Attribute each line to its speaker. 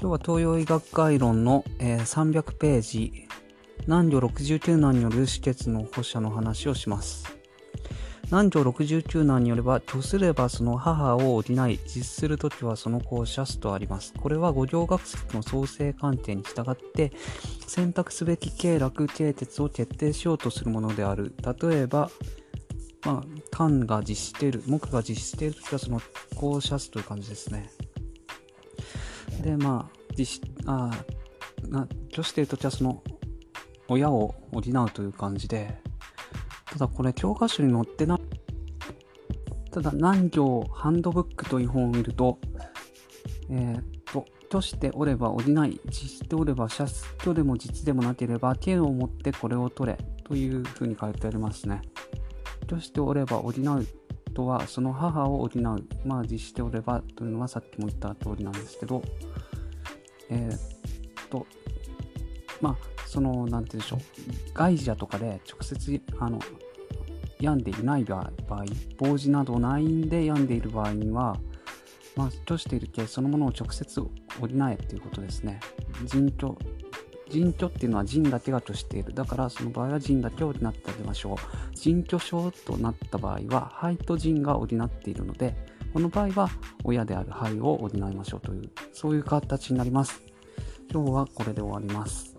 Speaker 1: 今日は東洋医学概論の、えー、300ページ、南條69難による止血の保者の話をします。南条69難によれば、とすればその母を補い、実するときはその子を射すとあります。これは五行学説の創生観点に従って、選択すべき経絡、経鉄を決定しようとするものである。例えば、まあ、単が実している、木が実しているときはその子を射すという感じですね。で、まあ、実あな拒しているときはその親を補うという感じで、ただこれ教科書に載ってない、ただ南行ハンドブックという本を見ると、えー、と、拒しておれば補い、実しておれば射す、虚でも実でもなければ、剣を持ってこれを取れというふうに書いてありますね。拒しておれば補うとは、その母を補う。まあ、実しておればというのはさっきも言った通りなんですけど、え、っと、まあ、その、なんて言うんでしょう、外者とかで直接、あの、病んでいない場合、防止などないんで病んでいる場合には、まあ、としている系そのものを直接補えっていうことですね。人居、人居っていうのは人だけがとしている。だからその場合は人だけを補ってあげましょう。人居症となった場合は、肺と人が補っているので、この場合は親である肺を補いましょうという、そういう形になります。今日はこれで終わります。